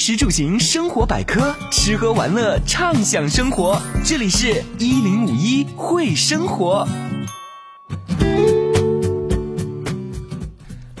食住行生活百科，吃喝玩乐畅享生活。这里是一零五一会生活。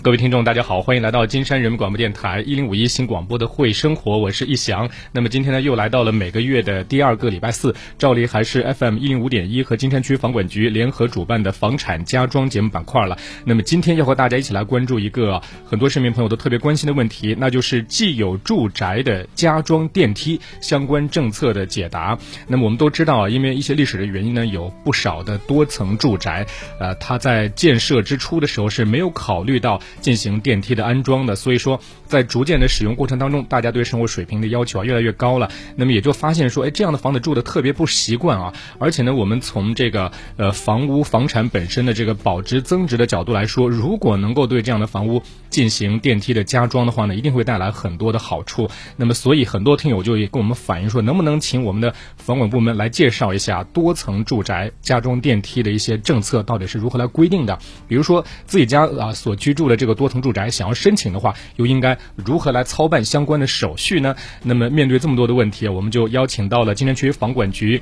各位听众，大家好，欢迎来到金山人民广播电台一零五一新广播的会生活，我是易翔。那么今天呢，又来到了每个月的第二个礼拜四，照例还是 FM 一零五点一和金山区房管局联合主办的房产家装节目板块了。那么今天要和大家一起来关注一个很多市民朋友都特别关心的问题，那就是既有住宅的加装电梯相关政策的解答。那么我们都知道啊，因为一些历史的原因呢，有不少的多层住宅，呃，它在建设之初的时候是没有考虑到。进行电梯的安装的，所以说在逐渐的使用过程当中，大家对生活水平的要求啊越来越高了。那么也就发现说，哎，这样的房子住的特别不习惯啊。而且呢，我们从这个呃房屋房产本身的这个保值增值的角度来说，如果能够对这样的房屋进行电梯的加装的话呢，一定会带来很多的好处。那么所以很多听友就也跟我们反映说，能不能请我们的房管部门来介绍一下多层住宅加装电梯的一些政策到底是如何来规定的？比如说自己家啊所居住的。这个多层住宅想要申请的话，又应该如何来操办相关的手续呢？那么面对这么多的问题，我们就邀请到了金山区房管局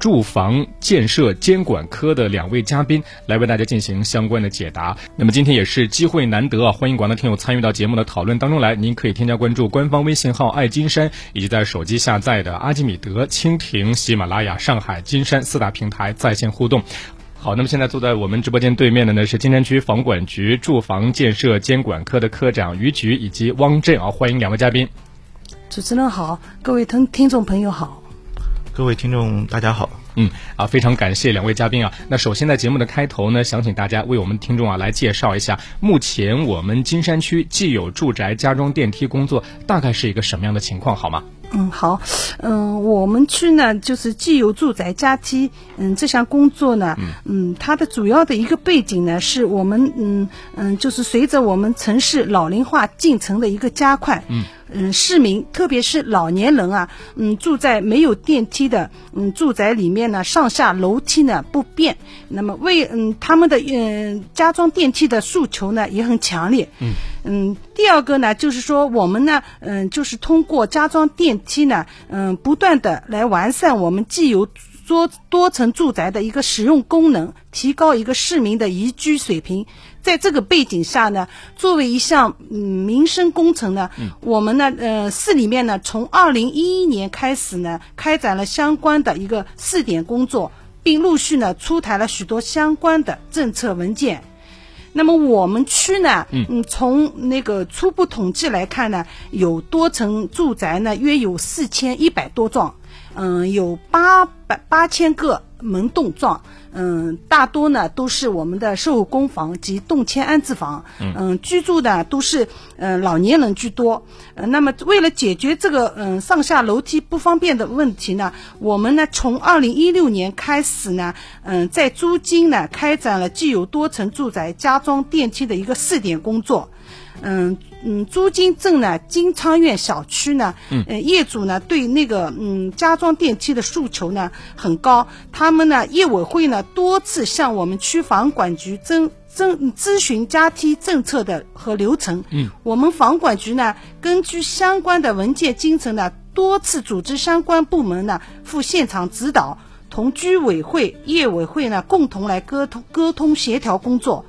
住房建设监管科的两位嘉宾来为大家进行相关的解答。那么今天也是机会难得啊，欢迎广大听友参与到节目的讨论当中来。您可以添加关注官方微信号“爱金山”，以及在手机下载的阿基米德、蜻蜓、喜马拉雅、上海金山四大平台在线互动。好，那么现在坐在我们直播间对面的呢是金山区房管局住房建设监管科的科长于菊以及汪震啊，欢迎两位嘉宾。主持人好，各位听听众朋友好，各位听众大家好。嗯啊，非常感谢两位嘉宾啊。那首先在节目的开头呢，想请大家为我们听众啊来介绍一下，目前我们金山区既有住宅加装电梯工作大概是一个什么样的情况，好吗？嗯，好，嗯，我们区呢，就是既有住宅加梯，嗯，这项工作呢，嗯，它的主要的一个背景呢，是我们，嗯嗯，就是随着我们城市老龄化进程的一个加快，嗯。嗯，市民特别是老年人啊，嗯，住在没有电梯的嗯住宅里面呢，上下楼梯呢不便，那么为嗯他们的嗯加装电梯的诉求呢也很强烈。嗯嗯，第二个呢就是说我们呢嗯就是通过加装电梯呢嗯不断的来完善我们既有多多层住宅的一个使用功能，提高一个市民的宜居水平。在这个背景下呢，作为一项嗯民生工程呢，我们呢呃市里面呢从二零一一年开始呢开展了相关的一个试点工作，并陆续呢出台了许多相关的政策文件。那么我们区呢，嗯从那个初步统计来看呢，有多层住宅呢约有四千一百多幢，嗯有八百八千个门洞状。嗯，大多呢都是我们的售后公房及动迁安置房，嗯，居住的都是嗯老年人居多。呃，那么为了解决这个嗯上下楼梯不方便的问题呢，我们呢从二零一六年开始呢，嗯，在租金呢开展了既有多层住宅加装电梯的一个试点工作。嗯嗯，租金镇呢，金昌苑小区呢，嗯，业主呢对那个嗯加装电梯的诉求呢很高，他们呢业委会呢多次向我们区房管局征征咨询加梯政策的和流程，嗯，我们房管局呢根据相关的文件精神呢，多次组织相关部门呢赴现场指导，同居委会、业委会呢共同来沟通沟通协调工作，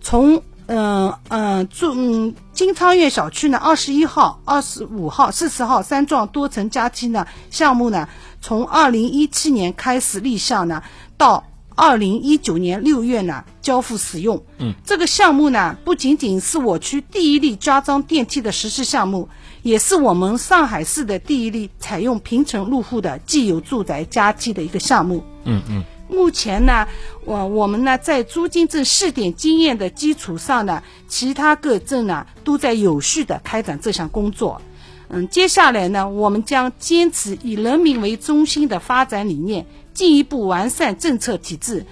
从。嗯嗯，住嗯金昌苑小区呢，二十一号、二十五号、四十号三幢多层加梯呢项目呢，从二零一七年开始立项呢，到二零一九年六月呢交付使用。嗯，这个项目呢，不仅仅是我区第一例加装电梯的实施项目，也是我们上海市的第一例采用平层入户的既有住宅加梯的一个项目。嗯嗯。目前呢，我我们呢在租金镇试点经验的基础上呢，其他各镇呢都在有序的开展这项工作。嗯，接下来呢，我们将坚持以人民为中心的发展理念，进一步完善政策体制，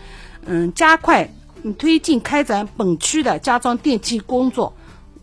嗯，加快推进开展本区的加装电梯工作。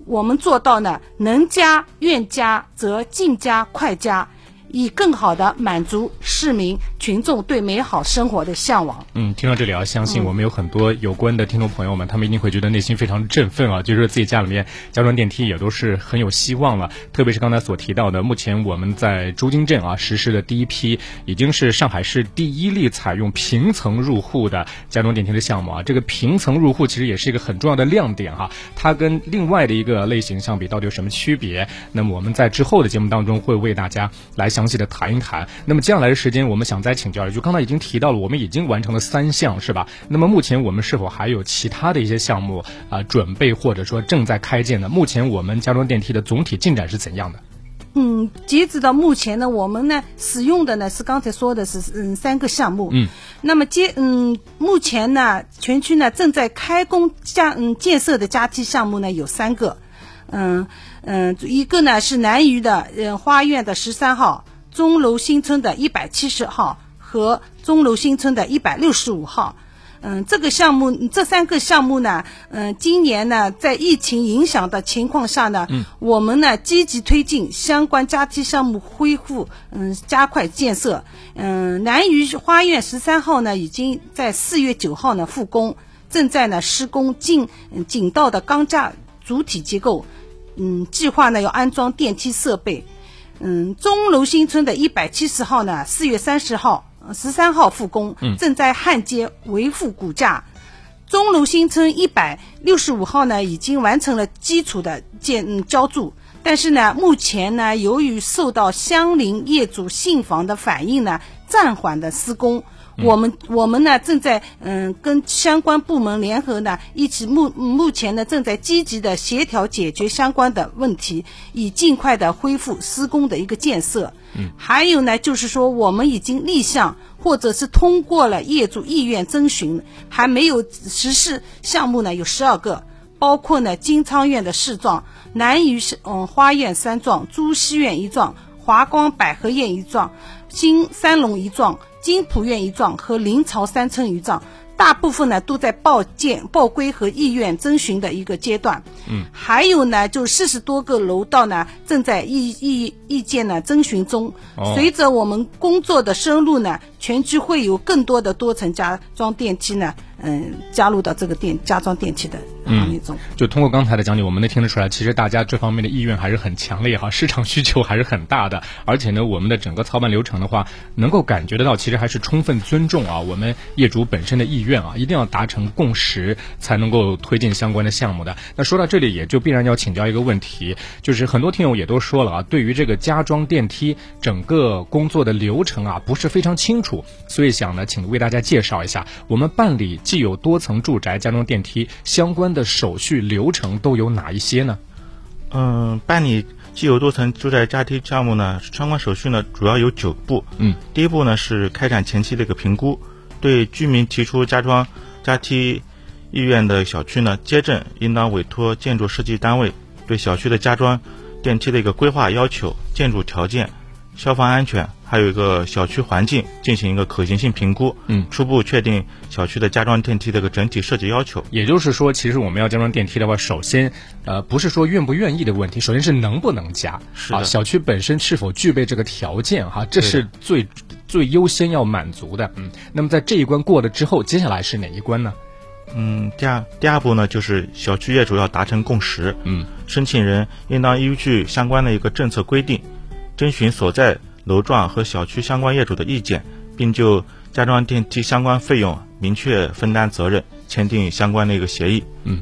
我们做到呢，能加愿加则尽加快加。以更好的满足市民群众对美好生活的向往。嗯，听到这里啊，相信我们有很多有关的听众朋友们，他们一定会觉得内心非常振奋啊，就是自己家里面加装电梯也都是很有希望了。特别是刚才所提到的，目前我们在朱泾镇啊实施的第一批，已经是上海市第一例采用平层入户的加装电梯的项目啊。这个平层入户其实也是一个很重要的亮点哈，它跟另外的一个类型相比，到底有什么区别？那么我们在之后的节目当中会为大家来详细的谈一谈。那么接下来的时间，我们想再请教一句，刚才已经提到了，我们已经完成了三项，是吧？那么目前我们是否还有其他的一些项目啊准备或者说正在开建呢？目前我们家装电梯的总体进展是怎样的？嗯，截止到目前呢，我们呢使用的呢是刚才说的是嗯三个项目。嗯，那么接嗯目前呢全区呢正在开工加嗯建设的加梯项目呢有三个，嗯嗯一个呢是南渝的嗯花苑的十三号，钟楼新村的一百七十号和钟楼新村的一百六十五号。嗯，这个项目，这三个项目呢，嗯，今年呢，在疫情影响的情况下呢，嗯，我们呢积极推进相关加梯项目恢复，嗯，加快建设。嗯，南隅花苑十三号呢，已经在四月九号呢复工，正在呢施工进井道的钢架主体结构，嗯，计划呢要安装电梯设备。嗯，钟楼新村的一百七十号呢，四月三十号。十三号复工，正在焊接维护骨架。钟楼新村一百六十五号呢，已经完成了基础的建浇筑，但是呢，目前呢，由于受到相邻业主信访的反映呢，暂缓的施工。我们我们呢正在嗯跟相关部门联合呢一起目目前呢正在积极的协调解决相关的问题，以尽快的恢复施工的一个建设。嗯，还有呢就是说我们已经立项或者是通过了业主意愿征询，还没有实施项目呢有十二个，包括呢金昌苑的四幢、南隅嗯花苑三幢、朱溪苑一幢、华光百合苑一幢、新三龙一幢。金浦苑一幢和临潮三村一幢，大部分呢都在报建、报规和意愿征询的一个阶段。嗯，还有呢，就四十多个楼道呢正在意意意见呢征询中。随着我们工作的深入呢，全区会有更多的多层加装电梯呢。嗯，加入到这个电加装电梯的行业中，就通过刚才的讲解，我们能听得出来，其实大家这方面的意愿还是很强烈哈，市场需求还是很大的，而且呢，我们的整个操办流程的话，能够感觉得到，其实还是充分尊重啊我们业主本身的意愿啊，一定要达成共识才能够推进相关的项目的。那说到这里，也就必然要请教一个问题，就是很多听友也都说了啊，对于这个加装电梯整个工作的流程啊，不是非常清楚，所以想呢，请为大家介绍一下我们办理。既有多层住宅加装电梯相关的手续流程都有哪一些呢？嗯，办理既有多层住宅加梯项目呢，相关手续呢主要有九步。嗯，第一步呢是开展前期的一个评估，对居民提出加装加梯意愿的小区呢，街镇应当委托建筑设计单位对小区的加装电梯的一个规划要求、建筑条件。消防安全，还有一个小区环境进行一个可行性评估，嗯，初步确定小区的加装电梯的一个整体设计要求。也就是说，其实我们要加装电梯的话，首先，呃，不是说愿不愿意的问题，首先是能不能加，啊，小区本身是否具备这个条件，哈，这是最最优先要满足的。嗯，那么在这一关过了之后，接下来是哪一关呢？嗯，第二第二步呢，就是小区业主要达成共识，嗯，申请人应当依据相关的一个政策规定。征询所在楼幢和小区相关业主的意见，并就加装电梯相关费用明确分担责任，签订相关的一个协议。嗯。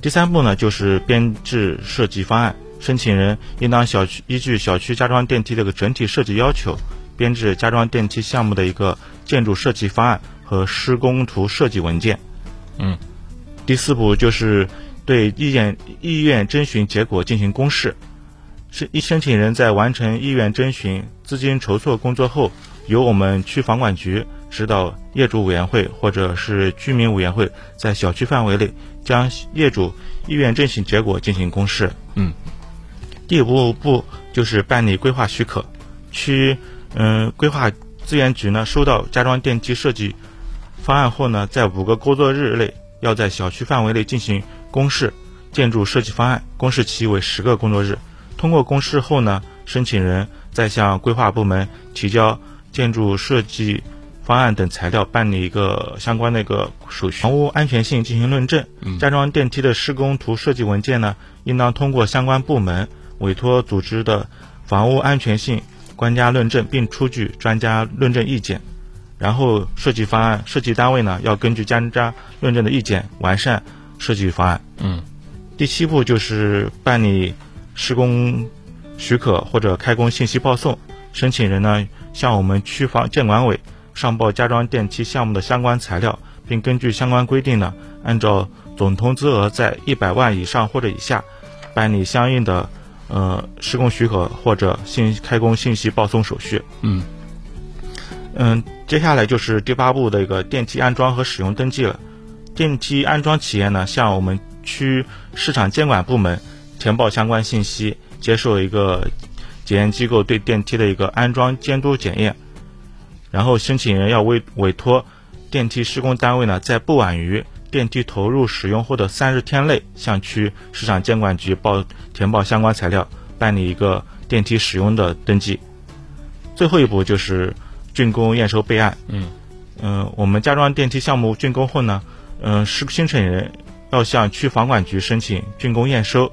第三步呢，就是编制设计方案。申请人应当小区依据小区加装电梯的个整体设计要求，编制加装电梯项目的一个建筑设计方案和施工图设计文件。嗯。第四步就是对意见意愿征询结果进行公示。申一申请人在完成意愿征询、资金筹措工作后，由我们区房管局指导业主委员会或者是居民委员会，在小区范围内将业主意愿征询结果进行公示。嗯，第五步就是办理规划许可，区嗯规划资源局呢收到加装电梯设计方案后呢，在五个工作日内要在小区范围内进行公示建筑设计方案，公示期为十个工作日。通过公示后呢，申请人再向规划部门提交建筑设计方案等材料，办理一个相关的一个手续。房屋安全性进行论证，加装电梯的施工图设计文件呢，应当通过相关部门委托组织的房屋安全性专家论证，并出具专家论证意见。然后设计方案设计单位呢，要根据专家论证的意见完善设计方案。嗯，第七步就是办理施工许可或者开工信息报送，申请人呢向我们区房建管委上报家装电梯项目的相关材料，并根据相关规定呢，按照总投资额在一百万以上或者以下，办理相应的呃施工许可或者信开工信息报送手续。嗯。嗯，接下来就是第八步的一个电梯安装和使用登记了。电梯安装企业呢，向我们区市场监管部门填报相关信息，接受一个检验机构对电梯的一个安装监督检验。然后申请人要委委托电梯施工单位呢，在不晚于电梯投入使用后的三十天内，向区市场监管局报填报相关材料，办理一个电梯使用的登记。最后一步就是。竣工验收备案。嗯，嗯，我们家装电梯项目竣工后呢，嗯，是申请人要向区房管局申请竣工验收，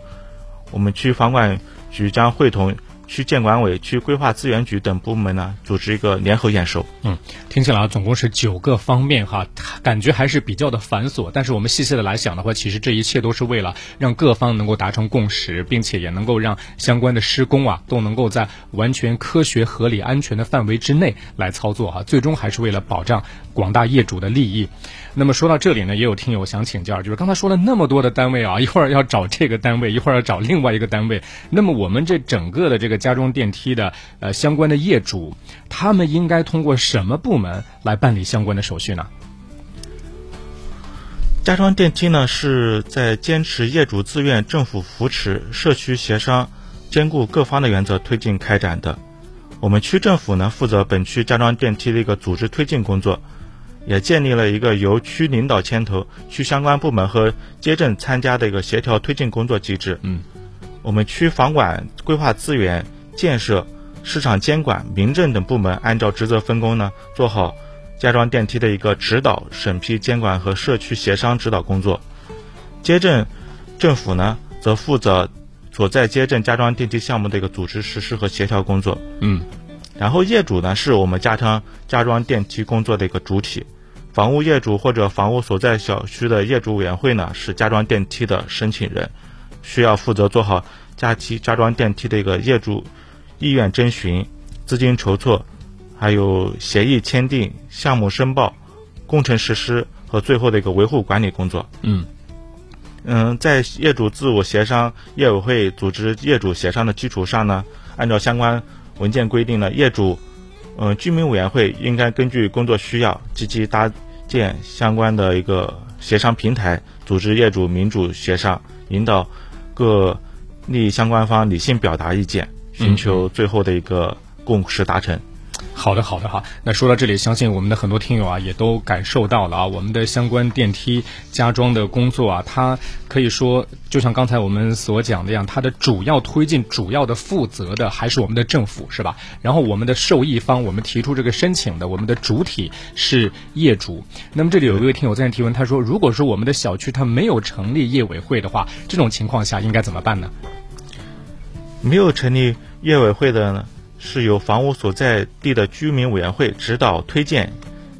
我们区房管局将会同。区建管委、区规划资源局等部门呢，组织一个联合验收。嗯，听起来，总共是九个方面哈，感觉还是比较的繁琐。但是我们细细的来想的话，其实这一切都是为了让各方能够达成共识，并且也能够让相关的施工啊，都能够在完全科学、合理、安全的范围之内来操作哈。最终还是为了保障广大业主的利益。那么说到这里呢，也有听友想请教，就是刚才说了那么多的单位啊，一会儿要找这个单位，一会儿要找另外一个单位，那么我们这整个的这个加装电梯的呃相关的业主，他们应该通过什么部门来办理相关的手续呢？加装电梯呢是在坚持业主自愿、政府扶持、社区协商、兼顾各方的原则推进开展的。我们区政府呢负责本区加装电梯的一个组织推进工作。也建立了一个由区领导牵头、区相关部门和街镇参加的一个协调推进工作机制。嗯，我们区房管、规划资源、建设、市场监管、民政等部门按照职责分工呢，做好加装电梯的一个指导、审批、监管和社区协商指导工作。街镇政府呢，则负责所在街镇加装电梯项目的一个组织实施和协调工作。嗯，然后业主呢，是我们加装加装电梯工作的一个主体。房屋业主或者房屋所在小区的业主委员会呢，是加装电梯的申请人，需要负责做好加梯加装电梯的一个业主意愿征询、资金筹措，还有协议签订、项目申报、工程实施和最后的一个维护管理工作。嗯嗯，在业主自我协商、业委会组织业主协商的基础上呢，按照相关文件规定呢，业主嗯居民委员会应该根据工作需要积极搭。建相关的一个协商平台，组织业主民主协商，引导各利益相关方理性表达意见，寻求最后的一个共识达成。好的，好的哈。那说到这里，相信我们的很多听友啊，也都感受到了啊，我们的相关电梯加装的工作啊，它可以说就像刚才我们所讲的一样，它的主要推进、主要的负责的还是我们的政府，是吧？然后我们的受益方，我们提出这个申请的，我们的主体是业主。那么这里有一位听友在提问，他说，如果说我们的小区它没有成立业委会的话，这种情况下应该怎么办呢？没有成立业委会的呢？是由房屋所在地的居民委员会指导推荐，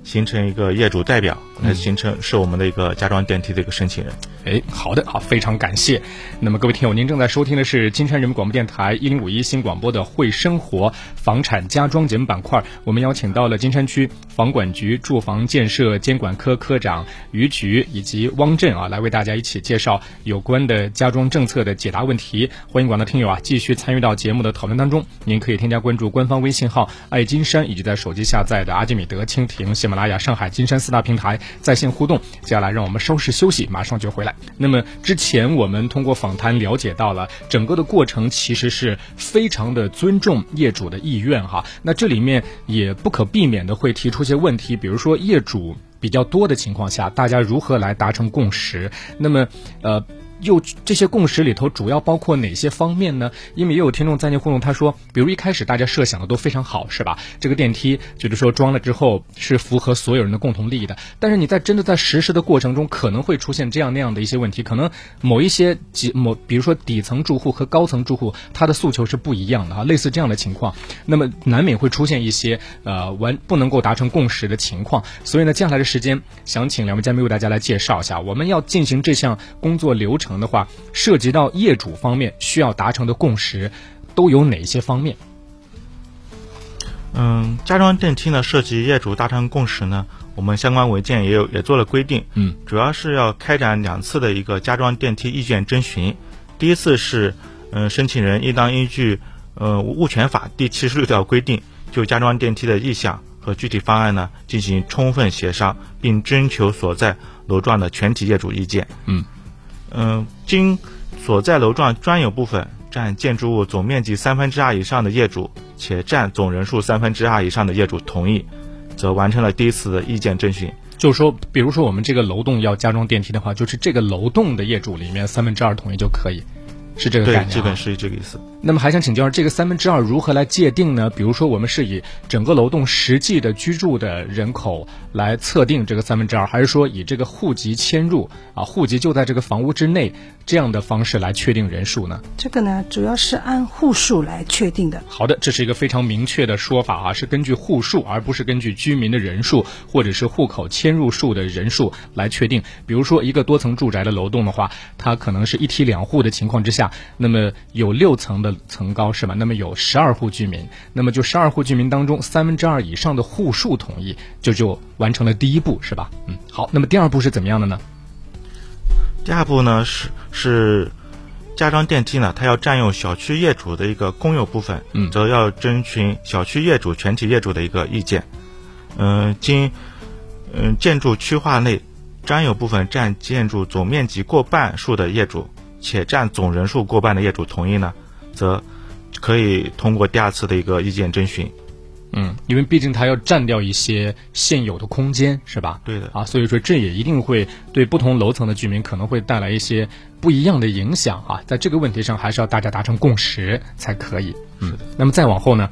形成一个业主代表，来形成是我们的一个家装电梯的一个申请人。哎，好的，好，非常感谢。那么各位听友，您正在收听的是金山人民广播电台一零五一新广播的《会生活房产家装节目板块》，我们邀请到了金山区房管局住房建设监管科科长于局以及汪震啊，来为大家一起介绍有关的家装政策的解答问题。欢迎广大听友啊，继续参与到节目的讨论当中。您可以添加关注官方微信号“爱金山”，以及在手机下载的阿基米德、蜻蜓、喜马拉雅、上海金山四大平台在线互动。接下来，让我们稍事休息，马上就回来。那么之前我们通过访谈了解到了整个的过程，其实是非常的尊重业主的意愿哈。那这里面也不可避免的会提出一些问题，比如说业主比较多的情况下，大家如何来达成共识？那么呃。又这些共识里头主要包括哪些方面呢？因为也有听众在内互动，他说，比如一开始大家设想的都非常好，是吧？这个电梯就是说装了之后是符合所有人的共同利益的，但是你在真的在实施的过程中，可能会出现这样那样的一些问题，可能某一些几某，比如说底层住户和高层住户他的诉求是不一样的啊，类似这样的情况，那么难免会出现一些呃完不能够达成共识的情况。所以呢，接下来的时间想请两位嘉宾为大家来介绍一下，我们要进行这项工作流程的话，涉及到业主方面需要达成的共识都有哪些方面？嗯，加装电梯呢，涉及业主达成共识呢，我们相关文件也有也做了规定。嗯，主要是要开展两次的一个加装电梯意见征询。第一次是，嗯，申请人应当依据，呃，物权法第七十六条规定，就加装电梯的意向和具体方案呢进行充分协商，并征求所在楼幢的全体业主意见。嗯，嗯，经所在楼幢专有部分占建筑物总面积三分之二以上的业主。且占总人数三分之二以上的业主同意，则完成了第一次的意见征询。就是说，比如说我们这个楼栋要加装电梯的话，就是这个楼栋的业主里面三分之二同意就可以，是这个概念。对，基本是这个意思。那么还想请教，这个三分之二如何来界定呢？比如说，我们是以整个楼栋实际的居住的人口来测定这个三分之二，还是说以这个户籍迁入啊，户籍就在这个房屋之内这样的方式来确定人数呢？这个呢，主要是按户数来确定的。好的，这是一个非常明确的说法啊，是根据户数，而不是根据居民的人数或者是户口迁入数的人数来确定。比如说，一个多层住宅的楼栋的话，它可能是一梯两户的情况之下，那么有六层的层高是吧？那么有十二户居民，那么就十二户居民当中三分之二以上的户数同意，就就完成了第一步，是吧？嗯，好，那么第二步是怎么样的呢？第二步呢是是加装电梯呢，它要占用小区业主的一个公有部分，嗯，则要征询小区业主全体业主的一个意见。嗯，经嗯建筑区划内占有部分占建筑总面积过半数的业主，且占总人数过半的业主同意呢，则可以通过第二次的一个意见征询。嗯，因为毕竟它要占掉一些现有的空间，是吧？对的。啊，所以说这也一定会对不同楼层的居民可能会带来一些不一样的影响啊。在这个问题上，还是要大家达成共识才可以。嗯。那么再往后呢？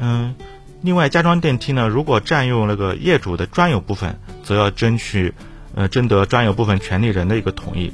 嗯，另外加装电梯呢，如果占用那个业主的专有部分，则要争取呃征得专有部分权利人的一个同意。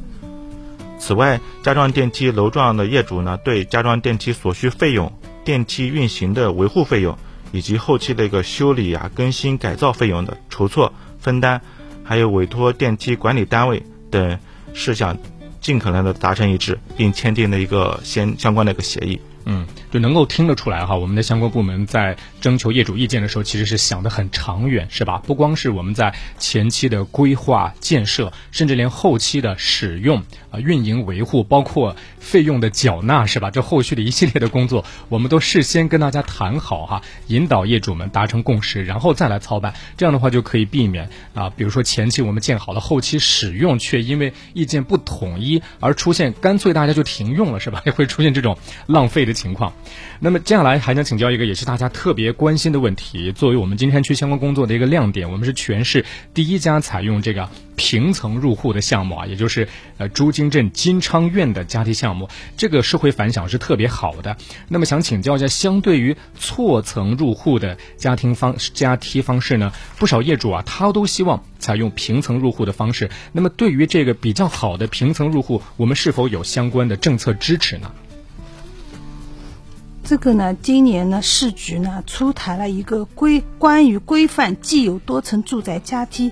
此外，加装电梯楼幢的业主呢，对加装电梯所需费用、电梯运行的维护费用。以及后期的一个修理啊、更新、改造费用的筹措分担，还有委托电梯管理单位等事项，尽可能的达成一致，并签订了一个相相关的一个协议。嗯，就能够听得出来哈，我们的相关部门在征求业主意见的时候，其实是想得很长远，是吧？不光是我们在前期的规划建设，甚至连后期的使用啊、运营维护，包括费用的缴纳，是吧？这后续的一系列的工作，我们都事先跟大家谈好哈，引导业主们达成共识，然后再来操办。这样的话就可以避免啊，比如说前期我们建好了，后期使用却因为意见不统一而出现干脆大家就停用了，是吧？也 会出现这种浪费的。情况，那么接下来还想请教一个也是大家特别关心的问题。作为我们金山区相关工作的一个亮点，我们是全市第一家采用这个平层入户的项目啊，也就是呃朱泾镇金昌苑的家梯项目，这个社会反响是特别好的。那么想请教一下，相对于错层入户的家庭方家梯方式呢，不少业主啊，他都希望采用平层入户的方式。那么对于这个比较好的平层入户，我们是否有相关的政策支持呢？这个呢，今年呢，市局呢出台了一个规关于规范既有多层住宅加梯，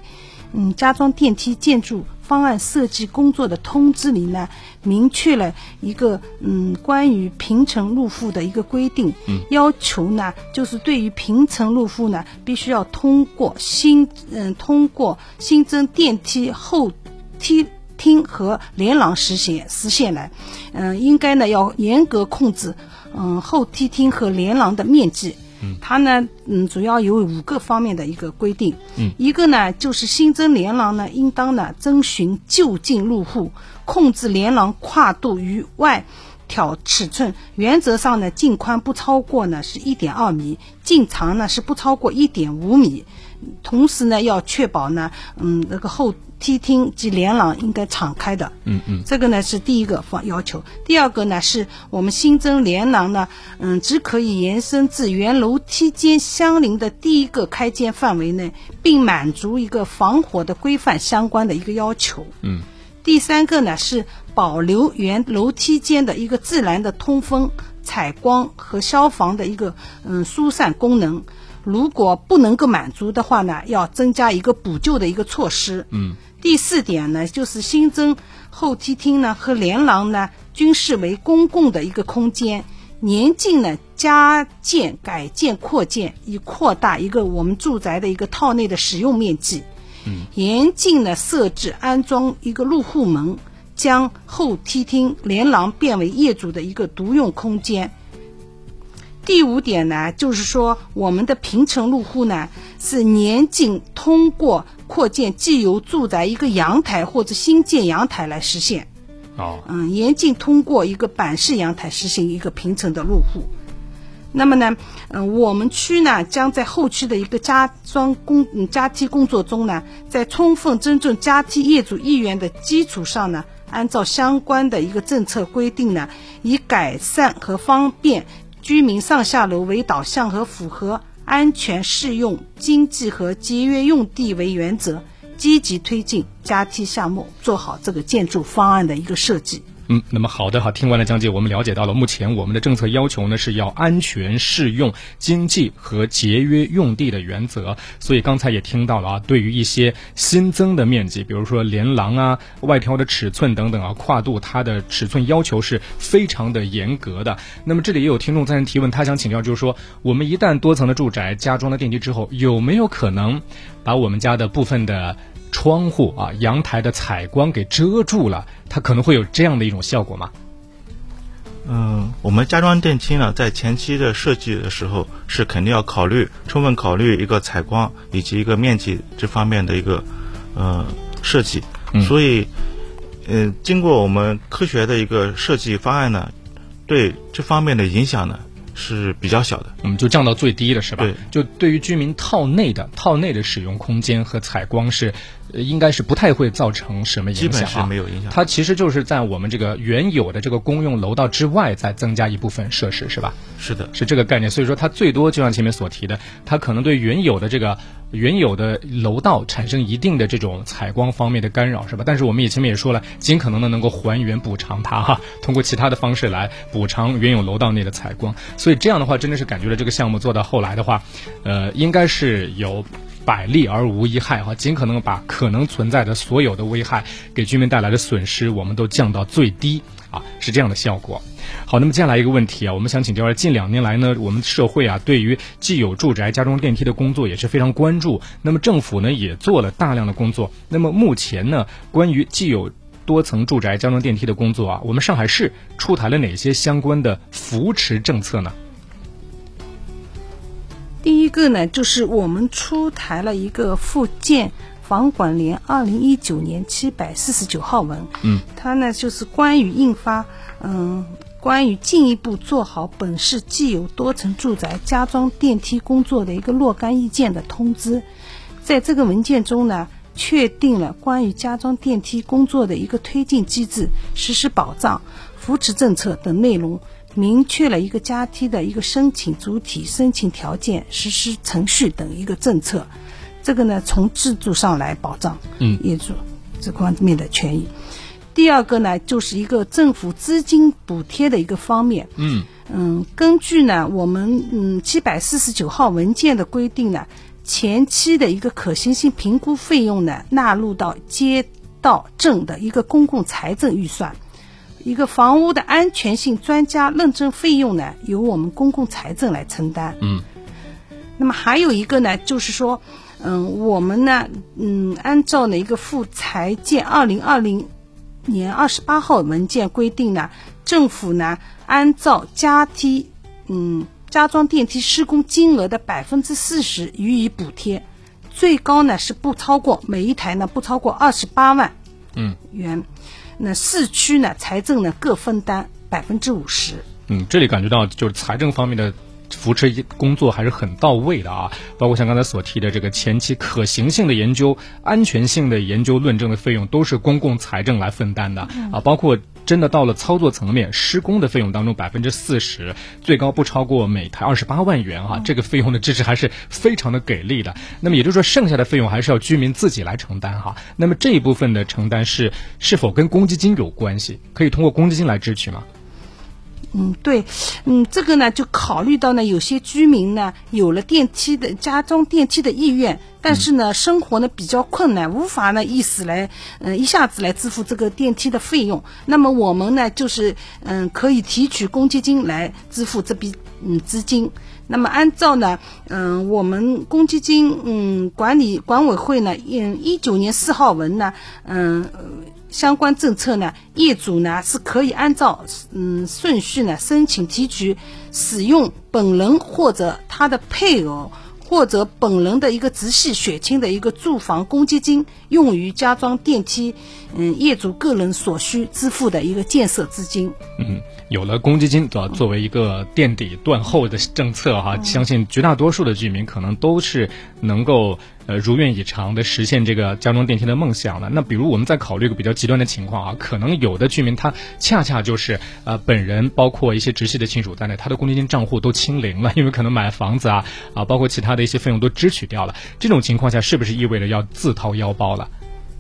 嗯，加装电梯建筑方案设计工作的通知里呢，明确了一个嗯关于平层入户的一个规定，嗯，要求呢，就是对于平层入户呢，必须要通过新嗯通过新增电梯后梯厅和连廊实现实现来，嗯，应该呢要严格控制。嗯，后梯厅和连廊的面积，嗯，它呢，嗯，主要有五个方面的一个规定，嗯，一个呢就是新增连廊呢，应当呢遵循就近入户，控制连廊跨度与外挑尺寸，原则上呢净宽不超过呢是一点二米，净长呢是不超过一点五米，同时呢要确保呢，嗯，那个后。梯厅及连廊应该敞开的。嗯嗯，这个呢是第一个方要求。第二个呢是我们新增连廊呢，嗯，只可以延伸至原楼梯间相邻的第一个开间范围内，并满足一个防火的规范相关的一个要求。嗯。第三个呢是保留原楼梯间的一个自然的通风、采光和消防的一个嗯疏散功能。如果不能够满足的话呢，要增加一个补救的一个措施。嗯。第四点呢，就是新增后梯厅呢和连廊呢，均视为公共的一个空间，年近呢加建、改建、扩建，以扩大一个我们住宅的一个套内的使用面积。嗯。严禁呢设置安装一个入户门，将后梯厅、连廊变为业主的一个独用空间。第五点呢，就是说我们的平层入户呢是年仅通过扩建既有住宅一个阳台或者新建阳台来实现。哦，嗯，严禁通过一个板式阳台实行一个平层的入户。那么呢，嗯，我们区呢将在后期的一个加装工嗯加梯工作中呢，在充分尊重加梯业主意愿的基础上呢，按照相关的一个政策规定呢，以改善和方便。居民上下楼为导向和符合安全、适用、经济和节约用地为原则，积极推进加梯项目，做好这个建筑方案的一个设计。嗯，那么好的哈，听完了讲解，我们了解到了目前我们的政策要求呢是要安全、适用、经济和节约用地的原则。所以刚才也听到了啊，对于一些新增的面积，比如说连廊啊、外挑的尺寸等等啊，跨度它的尺寸要求是非常的严格的。那么这里也有听众在提问，他想请教，就是说我们一旦多层的住宅加装了电梯之后，有没有可能把我们家的部分的窗户啊、阳台的采光给遮住了，它可能会有这样的一种效果吗？嗯，我们家装电梯呢，在前期的设计的时候是肯定要考虑，充分考虑一个采光以及一个面积这方面的一个呃设计。所以，嗯，经过我们科学的一个设计方案呢，对这方面的影响呢是比较小的。嗯，就降到最低了，是吧？对。就对于居民套内的套内的使用空间和采光是，呃应该是不太会造成什么影响啊。基本是没有影响它其实就是在我们这个原有的这个公用楼道之外再增加一部分设施，是吧？是的，是这个概念。所以说，它最多就像前面所提的，它可能对原有的这个原有的楼道产生一定的这种采光方面的干扰，是吧？但是我们也前面也说了，尽可能的能够还原补偿它哈，通过其他的方式来补偿原有楼道内的采光。所以这样的话，真的是感觉了这个项目做到后来的话，呃，应该是有。百利而无一害哈，尽可能把可能存在的所有的危害给居民带来的损失，我们都降到最低啊，是这样的效果。好，那么接下来一个问题啊，我们想请教，近两年来呢，我们社会啊对于既有住宅加装电梯的工作也是非常关注，那么政府呢也做了大量的工作。那么目前呢，关于既有多层住宅加装电梯的工作啊，我们上海市出台了哪些相关的扶持政策呢？个呢，就是我们出台了一个附件房管联二零一九年七百四十九号文，嗯，它呢就是关于印发，嗯，关于进一步做好本市既有多层住宅加装电梯工作的一个若干意见的通知，在这个文件中呢，确定了关于加装电梯工作的一个推进机制、实施保障、扶持政策等内容。明确了一个加梯的一个申请主体、申请条件、实施程序等一个政策，这个呢从制度上来保障嗯业主这方面的权益。第二个呢就是一个政府资金补贴的一个方面，嗯嗯，根据呢我们嗯七百四十九号文件的规定呢，前期的一个可行性评估费用呢纳入到街道镇的一个公共财政预算。一个房屋的安全性专家认证费用呢，由我们公共财政来承担。嗯，那么还有一个呢，就是说，嗯，我们呢，嗯，按照呢一个附财建二零二零年二十八号文件规定呢，政府呢按照加梯，嗯，加装电梯施工金额的百分之四十予以补贴，最高呢是不超过每一台呢不超过二十八万嗯元。那市区呢，财政呢各分担百分之五十。嗯，这里感觉到就是财政方面的扶持工作还是很到位的啊。包括像刚才所提的这个前期可行性的研究、安全性的研究论证的费用，都是公共财政来分担的啊。包括真的到了操作层面，施工的费用当中百分之四十，最高不超过每台二十八万元哈。这个费用的支持还是非常的给力的。那么也就是说，剩下的费用还是要居民自己来承担哈。那么这一部分的承担是是否跟公积金有关系？可以通过公积金来支取吗？嗯，对，嗯，这个呢，就考虑到呢，有些居民呢有了电梯的加装电梯的意愿，但是呢，生活呢比较困难，无法呢一时来，嗯，一下子来支付这个电梯的费用。那么我们呢，就是嗯，可以提取公积金来支付这笔嗯资金。那么按照呢，嗯，我们公积金嗯管理管委会呢，嗯，一九年四号文呢，嗯。相关政策呢，业主呢是可以按照嗯顺序呢申请提取使用本人或者他的配偶或者本人的一个直系血亲的一个住房公积金，用于加装电梯，嗯，业主个人所需支付的一个建设资金。嗯。有了公积金，对吧？作为一个垫底断后的政策哈，相信绝大多数的居民可能都是能够呃如愿以偿的实现这个加装电梯的梦想的。那比如我们再考虑一个比较极端的情况啊，可能有的居民他恰恰就是呃本人包括一些直系的亲属在内，他的公积金账户都清零了，因为可能买房子啊啊，包括其他的一些费用都支取掉了。这种情况下，是不是意味着要自掏腰包了？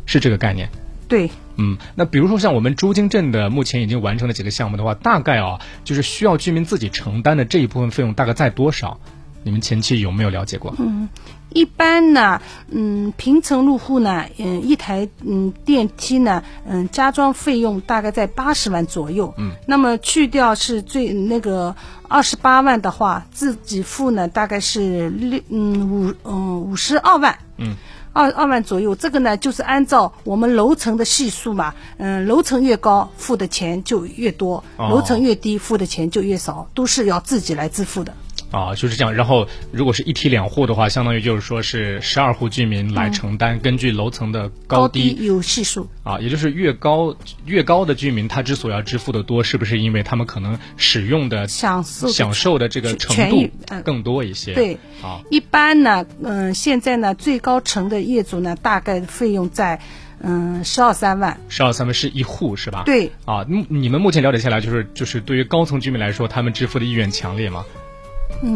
是这个概念？对。嗯，那比如说像我们朱泾镇的目前已经完成的几个项目的话，大概啊，就是需要居民自己承担的这一部分费用大概在多少？你们前期有没有了解过？嗯，一般呢，嗯，平层入户呢，嗯，一台嗯电梯呢，嗯，加装费用大概在八十万左右。嗯，那么去掉是最那个二十八万的话，自己付呢大概是六嗯五嗯五十二万。嗯。二二万左右，这个呢就是按照我们楼层的系数嘛，嗯，楼层越高付的钱就越多，楼层越低付的钱就越少，都是要自己来支付的。啊，就是这样。然后，如果是一梯两户的话，相当于就是说是十二户居民来承担，根据楼层的高低有系数。啊，也就是越高越高的居民，他之所以要支付的多，是不是因为他们可能使用的享受享受的这个程度更多一些？对，啊，一般呢，嗯，现在呢，最高层的业主呢，大概费用在嗯十二三万。十二三万是一户是吧？对。啊，你们目前了解下来，就是就是对于高层居民来说，他们支付的意愿强烈吗？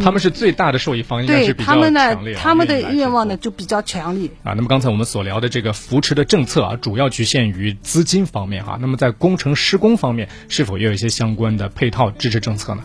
他们是最大的受益方，应该是比较强烈。他们的愿望呢就比较强烈啊。那么刚才我们所聊的这个扶持的政策啊，主要局限于资金方面哈。那么在工程施工方面，是否也有一些相关的配套支持政策呢？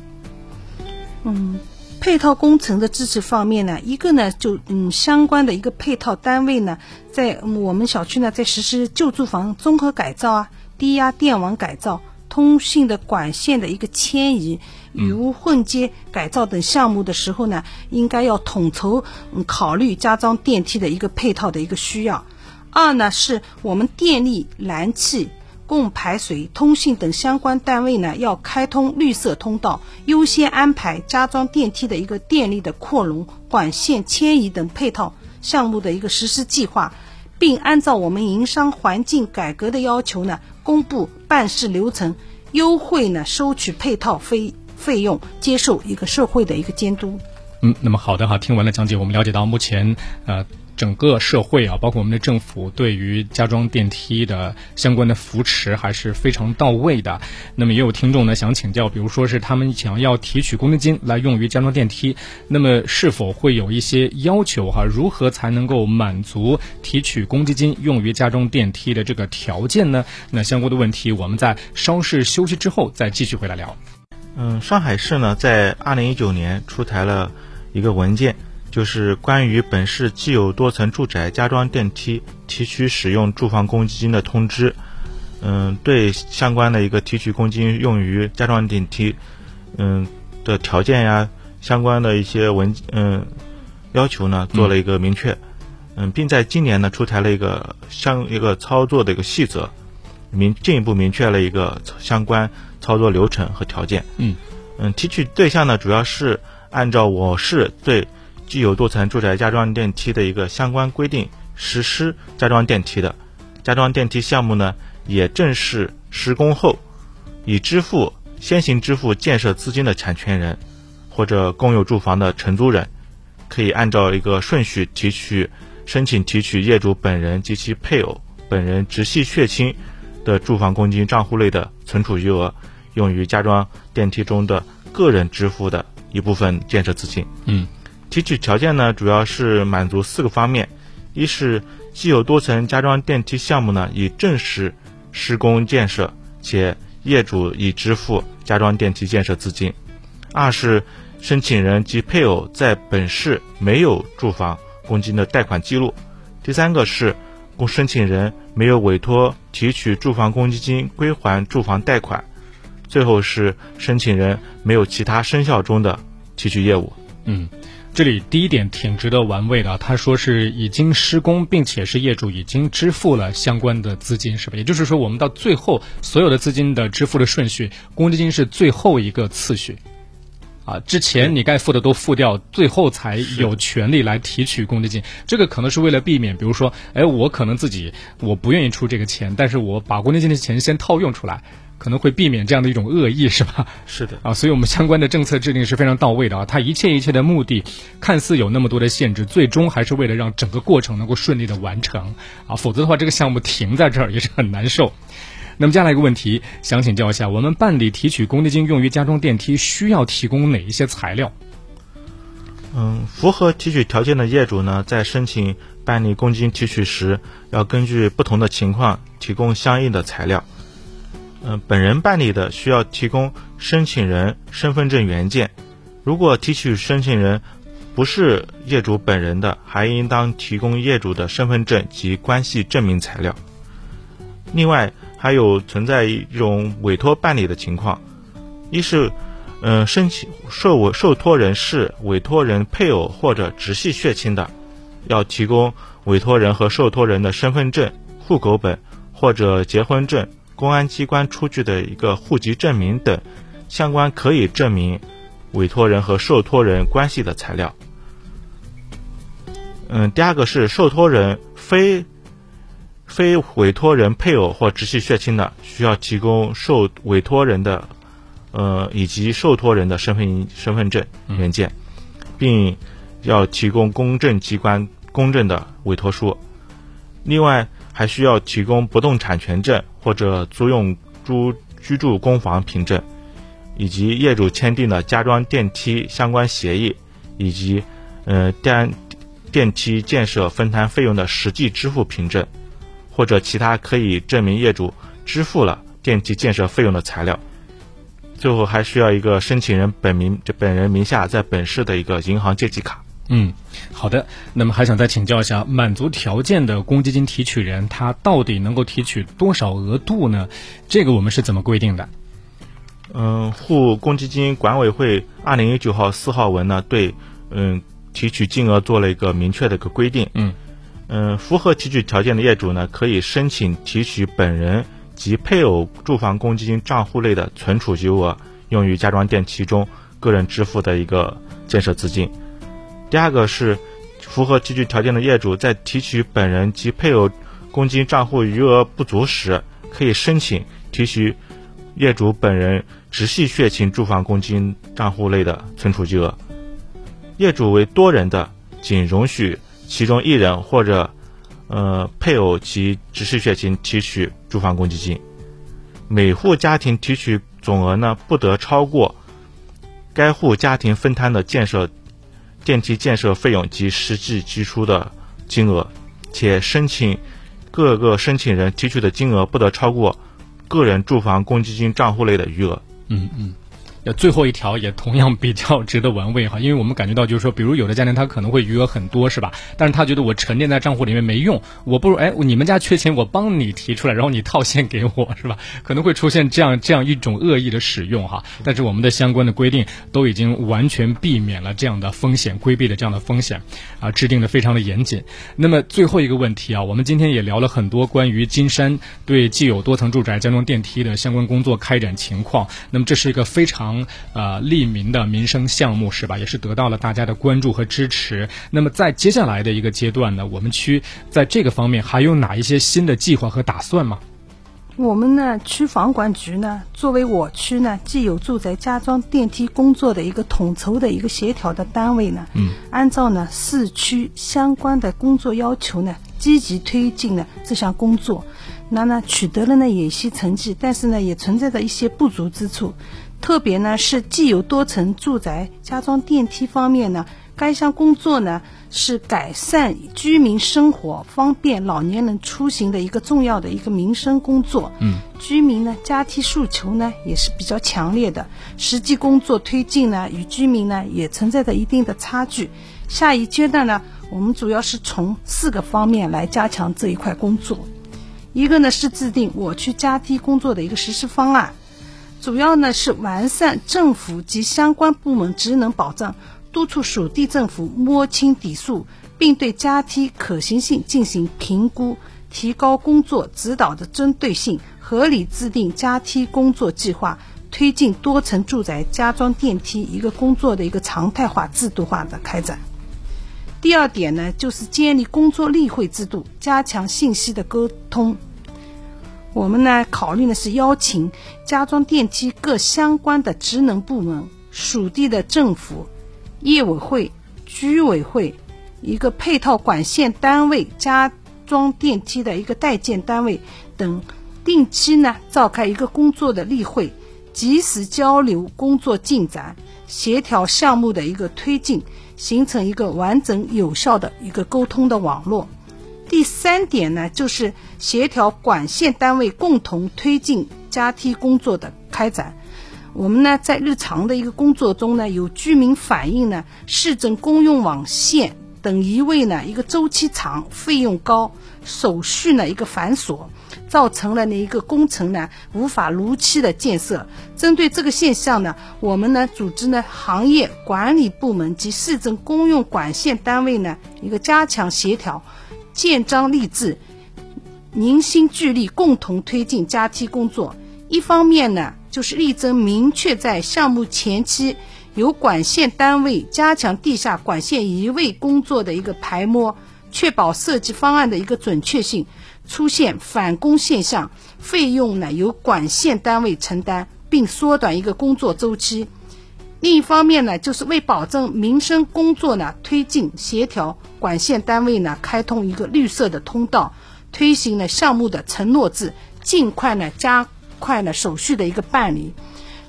嗯，配套工程的支持方面呢，一个呢就嗯相关的一个配套单位呢，在我们小区呢在实施旧住房综合改造啊、低压电网改造。通信的管线的一个迁移、雨污混接改造等项目的时候呢，应该要统筹考虑加装电梯的一个配套的一个需要。二呢，是我们电力、燃气、供排水、通信等相关单位呢，要开通绿色通道，优先安排加装电梯的一个电力的扩容、管线迁移等配套项目的一个实施计划，并按照我们营商环境改革的要求呢。公布办事流程，优惠呢，收取配套费费用，接受一个社会的一个监督。嗯，那么好的哈，听完了讲解，我们了解到目前呃。整个社会啊，包括我们的政府，对于加装电梯的相关的扶持还是非常到位的。那么也有听众呢想请教，比如说是他们想要提取公积金来用于加装电梯，那么是否会有一些要求哈？如何才能够满足提取公积金用于加装电梯的这个条件呢？那相关的问题，我们在稍事休息之后再继续回来聊。嗯，上海市呢，在二零一九年出台了一个文件。就是关于本市既有多层住宅加装电梯提取使用住房公积金的通知，嗯，对相关的一个提取公积金用于加装电梯，嗯的条件呀，相关的一些文嗯要求呢，做了一个明确，嗯，并在今年呢出台了一个相一个操作的一个细则，明进一步明确了一个相关操作流程和条件，嗯嗯，提取对象呢主要是按照我市对。既有多层住宅加装电梯的一个相关规定实施加装电梯的加装电梯项目呢，也正式施工后，已支付先行支付建设资金的产权人，或者共有住房的承租人，可以按照一个顺序提取申请提取业主本人及其配偶本人直系血亲的住房公积金账户内的存储余额，用于加装电梯中的个人支付的一部分建设资金。嗯，提取条件呢，主要是满足四个方面：一是既有多层加装电梯项目呢已正式施工建设，且业主已支付加装电梯建设资金；二是申请人及配偶在本市没有住房公积金的贷款记录；第三个是公申请人没有委托提取住房公积金归还住房贷款；最后是申请人没有其他生效中的提取业务。嗯。这里第一点挺值得玩味的，他说是已经施工，并且是业主已经支付了相关的资金，是吧？也就是说，我们到最后所有的资金的支付的顺序，公积金是最后一个次序，啊，之前你该付的都付掉，最后才有权利来提取公积金。这个可能是为了避免，比如说，哎，我可能自己我不愿意出这个钱，但是我把公积金的钱先套用出来。可能会避免这样的一种恶意，是吧？是的啊，所以我们相关的政策制定是非常到位的啊。它一切一切的目的，看似有那么多的限制，最终还是为了让整个过程能够顺利的完成啊。否则的话，这个项目停在这儿也是很难受。那么接下来一个问题，想请教一下，我们办理提取公积金用于加装电梯，需要提供哪一些材料？嗯，符合提取条件的业主呢，在申请办理公积金提取时，要根据不同的情况提供相应的材料。嗯，本人办理的需要提供申请人身份证原件，如果提取申请人不是业主本人的，还应当提供业主的身份证及关系证明材料。另外，还有存在一种委托办理的情况，一是，嗯，申请受委受托人是委托人配偶或者直系血亲的，要提供委托人和受托人的身份证、户口本或者结婚证。公安机关出具的一个户籍证明等相关可以证明委托人和受托人关系的材料。嗯，第二个是受托人非非委托人配偶或直系血亲的，需要提供受委托人的呃以及受托人的身份身份证原件，并要提供公证机关公证的委托书。另外。还需要提供不动产权证或者租用租居住公房凭证，以及业主签订的加装电梯相关协议，以及呃电电梯建设分摊费用的实际支付凭证，或者其他可以证明业主支付了电梯建设费用的材料。最后还需要一个申请人本名就本人名下在本市的一个银行借记卡。嗯，好的。那么还想再请教一下，满足条件的公积金提取人，他到底能够提取多少额度呢？这个我们是怎么规定的？嗯，沪公积金管委会二零一九号四号文呢，对嗯提取金额做了一个明确的一个规定。嗯嗯，符合提取条件的业主呢，可以申请提取本人及配偶住房公积金账户内的存储余额，用于家装电器中个人支付的一个建设资金。第二个是符合提取条件的业主，在提取本人及配偶公积金账户余额不足时，可以申请提取业主本人直系血亲住房公积金账户内的存储金额。业主为多人的，仅容许其中一人或者呃配偶及直系血亲提取住房公积金。每户家庭提取总额呢，不得超过该户家庭分摊的建设。电梯建设费用及实际支出的金额，且申请各个申请人提取的金额不得超过个人住房公积金账户内的余额。嗯嗯。呃，最后一条也同样比较值得玩味哈，因为我们感觉到就是说，比如有的家庭他可能会余额很多，是吧？但是他觉得我沉淀在账户里面没用，我不如哎，你们家缺钱，我帮你提出来，然后你套现给我，是吧？可能会出现这样这样一种恶意的使用哈。但是我们的相关的规定都已经完全避免了这样的风险，规避了这样的风险，啊，制定的非常的严谨。那么最后一个问题啊，我们今天也聊了很多关于金山对既有多层住宅加装电梯的相关工作开展情况。那么这是一个非常。呃，利民的民生项目是吧？也是得到了大家的关注和支持。那么在接下来的一个阶段呢，我们区在这个方面还有哪一些新的计划和打算吗？我们呢，区房管局呢，作为我区呢既有住宅加装电梯工作的一个统筹的一个协调的单位呢，嗯，按照呢市区相关的工作要求呢，积极推进了这项工作，那呢取得了呢有些成绩，但是呢也存在着一些不足之处，特别呢是既有多层住宅加装电梯方面呢。该项工作呢，是改善居民生活、方便老年人出行的一个重要的一个民生工作。嗯，居民呢，加梯诉求呢也是比较强烈的，实际工作推进呢，与居民呢也存在着一定的差距。下一阶段呢，我们主要是从四个方面来加强这一块工作。一个呢是制定我区加梯工作的一个实施方案，主要呢是完善政府及相关部门职能保障。督促属地政府摸清底数，并对加梯可行性进行评估，提高工作指导的针对性，合理制定加梯工作计划，推进多层住宅加装电梯一个工作的一个常态化、制度化的开展。第二点呢，就是建立工作例会制度，加强信息的沟通。我们呢，考虑的是邀请加装电梯各相关的职能部门、属地的政府。业委会、居委会、一个配套管线单位、加装电梯的一个代建单位等，定期呢召开一个工作的例会，及时交流工作进展，协调项目的一个推进，形成一个完整有效的一个沟通的网络。第三点呢，就是协调管线单位共同推进加梯工作的开展。我们呢，在日常的一个工作中呢，有居民反映呢，市政公用网线等移位呢，一个周期长、费用高、手续呢一个繁琐，造成了呢一个工程呢无法如期的建设。针对这个现象呢，我们呢组织呢行业管理部门及市政公用管线单位呢一个加强协调，建章立制，凝心聚力，共同推进加梯工作。一方面呢。就是力争明确在项目前期由管线单位加强地下管线移位工作的一个排摸，确保设计方案的一个准确性，出现返工现象，费用呢由管线单位承担，并缩短一个工作周期。另一方面呢，就是为保证民生工作呢推进协调，管线单位呢开通一个绿色的通道，推行了项目的承诺制，尽快呢加。快了手续的一个办理，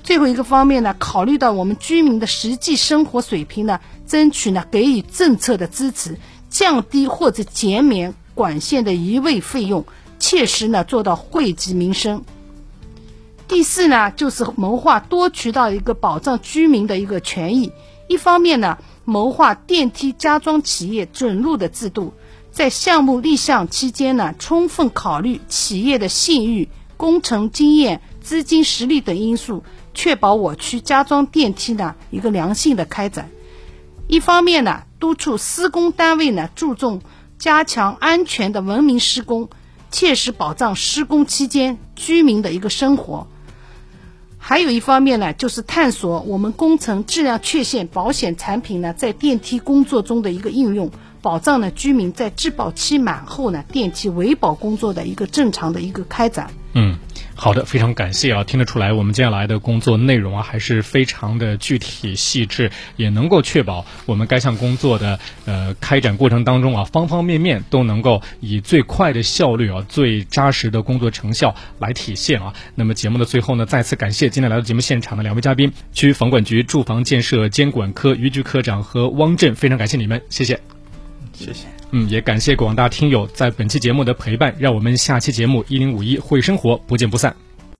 最后一个方面呢，考虑到我们居民的实际生活水平呢，争取呢给予政策的支持，降低或者减免管线的移位费用，切实呢做到惠及民生。第四呢，就是谋划多渠道一个保障居民的一个权益，一方面呢，谋划电梯加装企业准入的制度，在项目立项期间呢，充分考虑企业的信誉。工程经验、资金实力等因素，确保我区加装电梯呢一个良性的开展。一方面呢，督促施工单位呢注重加强安全的文明施工，切实保障施工期间居民的一个生活。还有一方面呢，就是探索我们工程质量缺陷保险产品呢在电梯工作中的一个应用。保障了居民在质保期满后呢，电梯维保工作的一个正常的一个开展。嗯，好的，非常感谢啊！听得出来，我们接下来的工作内容啊，还是非常的具体细致，也能够确保我们该项工作的呃开展过程当中啊，方方面面都能够以最快的效率啊，最扎实的工作成效来体现啊。那么节目的最后呢，再次感谢今天来到节目现场的两位嘉宾，区房管局住房建设监管科于局科长和汪震，非常感谢你们，谢谢。谢谢。嗯，也感谢广大听友在本期节目的陪伴，让我们下期节目一零五一会生活不见不散。